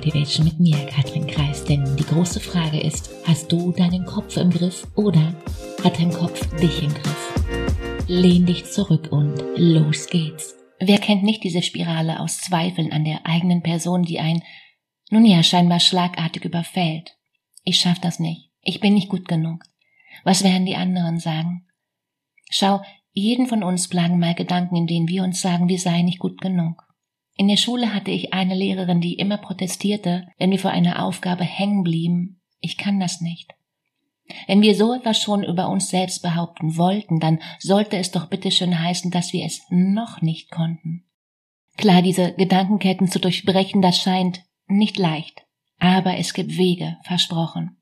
Motivation mit mir, Katrin Kreis. Denn die große Frage ist, hast du deinen Kopf im Griff oder hat dein Kopf dich im Griff? Lehn dich zurück und los geht's. Wer kennt nicht diese Spirale aus Zweifeln an der eigenen Person, die ein, nun ja, scheinbar schlagartig überfällt? Ich schaff das nicht. Ich bin nicht gut genug. Was werden die anderen sagen? Schau, jeden von uns plagen mal Gedanken, in denen wir uns sagen, wir seien nicht gut genug. In der Schule hatte ich eine Lehrerin, die immer protestierte, wenn wir vor einer Aufgabe hängen blieben. Ich kann das nicht. Wenn wir so etwas schon über uns selbst behaupten wollten, dann sollte es doch bitteschön heißen, dass wir es noch nicht konnten. Klar, diese Gedankenketten zu durchbrechen, das scheint nicht leicht, aber es gibt Wege, versprochen.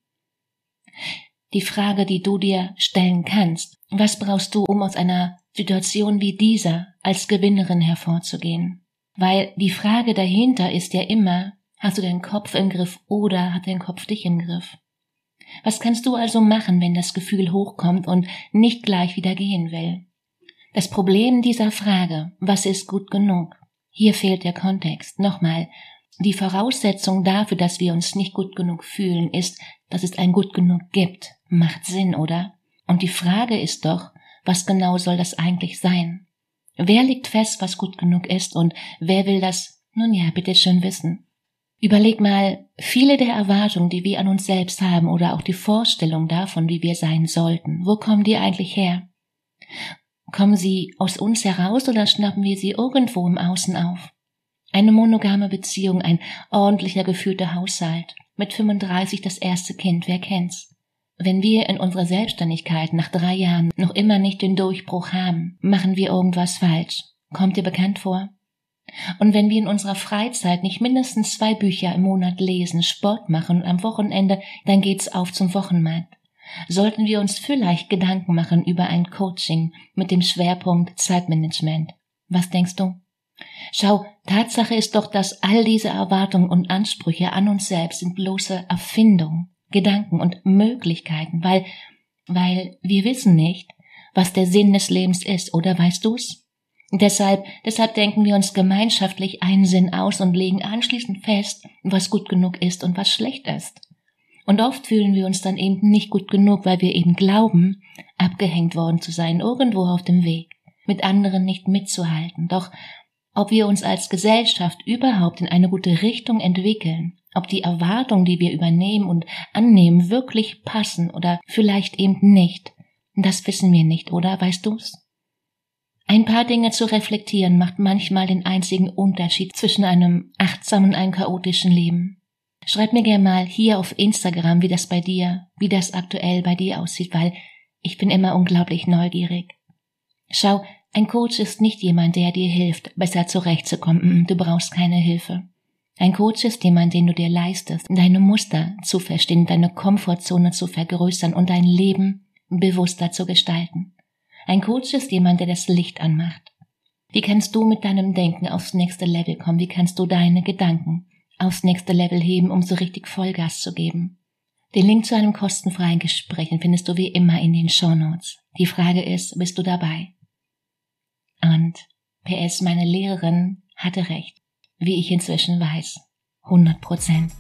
Die Frage, die du dir stellen kannst, was brauchst du, um aus einer Situation wie dieser als Gewinnerin hervorzugehen? Weil die Frage dahinter ist ja immer, hast du deinen Kopf im Griff oder hat dein Kopf dich im Griff? Was kannst du also machen, wenn das Gefühl hochkommt und nicht gleich wieder gehen will? Das Problem dieser Frage, was ist gut genug? Hier fehlt der Kontext. Nochmal, die Voraussetzung dafür, dass wir uns nicht gut genug fühlen, ist, dass es ein gut genug gibt. Macht Sinn, oder? Und die Frage ist doch, was genau soll das eigentlich sein? Wer legt fest, was gut genug ist und wer will das, nun ja, bitte schön wissen? Überleg mal, viele der Erwartungen, die wir an uns selbst haben oder auch die Vorstellung davon, wie wir sein sollten, wo kommen die eigentlich her? Kommen sie aus uns heraus oder schnappen wir sie irgendwo im Außen auf? Eine monogame Beziehung, ein ordentlicher gefühlter Haushalt, mit 35 das erste Kind, wer kennt's? Wenn wir in unserer Selbstständigkeit nach drei Jahren noch immer nicht den Durchbruch haben, machen wir irgendwas falsch. Kommt dir bekannt vor? Und wenn wir in unserer Freizeit nicht mindestens zwei Bücher im Monat lesen, Sport machen und am Wochenende, dann geht's auf zum Wochenmarkt. Sollten wir uns vielleicht Gedanken machen über ein Coaching mit dem Schwerpunkt Zeitmanagement. Was denkst du? Schau, Tatsache ist doch, dass all diese Erwartungen und Ansprüche an uns selbst sind bloße Erfindung. Gedanken und Möglichkeiten, weil, weil wir wissen nicht, was der Sinn des Lebens ist, oder weißt du's? Deshalb, deshalb denken wir uns gemeinschaftlich einen Sinn aus und legen anschließend fest, was gut genug ist und was schlecht ist. Und oft fühlen wir uns dann eben nicht gut genug, weil wir eben glauben, abgehängt worden zu sein, irgendwo auf dem Weg, mit anderen nicht mitzuhalten. Doch ob wir uns als Gesellschaft überhaupt in eine gute Richtung entwickeln, ob die Erwartungen, die wir übernehmen und annehmen, wirklich passen oder vielleicht eben nicht. Das wissen wir nicht, oder weißt du's? Ein paar Dinge zu reflektieren macht manchmal den einzigen Unterschied zwischen einem achtsamen und einem chaotischen Leben. Schreib mir gerne mal hier auf Instagram, wie das bei dir, wie das aktuell bei dir aussieht, weil ich bin immer unglaublich neugierig. Schau, ein Coach ist nicht jemand, der dir hilft, besser zurechtzukommen. Du brauchst keine Hilfe. Ein Coach ist jemand, den du dir leistest, deine Muster zu verstehen, deine Komfortzone zu vergrößern und dein Leben bewusster zu gestalten. Ein Coach ist jemand, der das Licht anmacht. Wie kannst du mit deinem Denken aufs nächste Level kommen? Wie kannst du deine Gedanken aufs nächste Level heben, um so richtig Vollgas zu geben? Den Link zu einem kostenfreien Gespräch findest du wie immer in den Show Notes. Die Frage ist, bist du dabei? Und PS, meine Lehrerin hatte recht wie ich inzwischen weiß. 100 Prozent.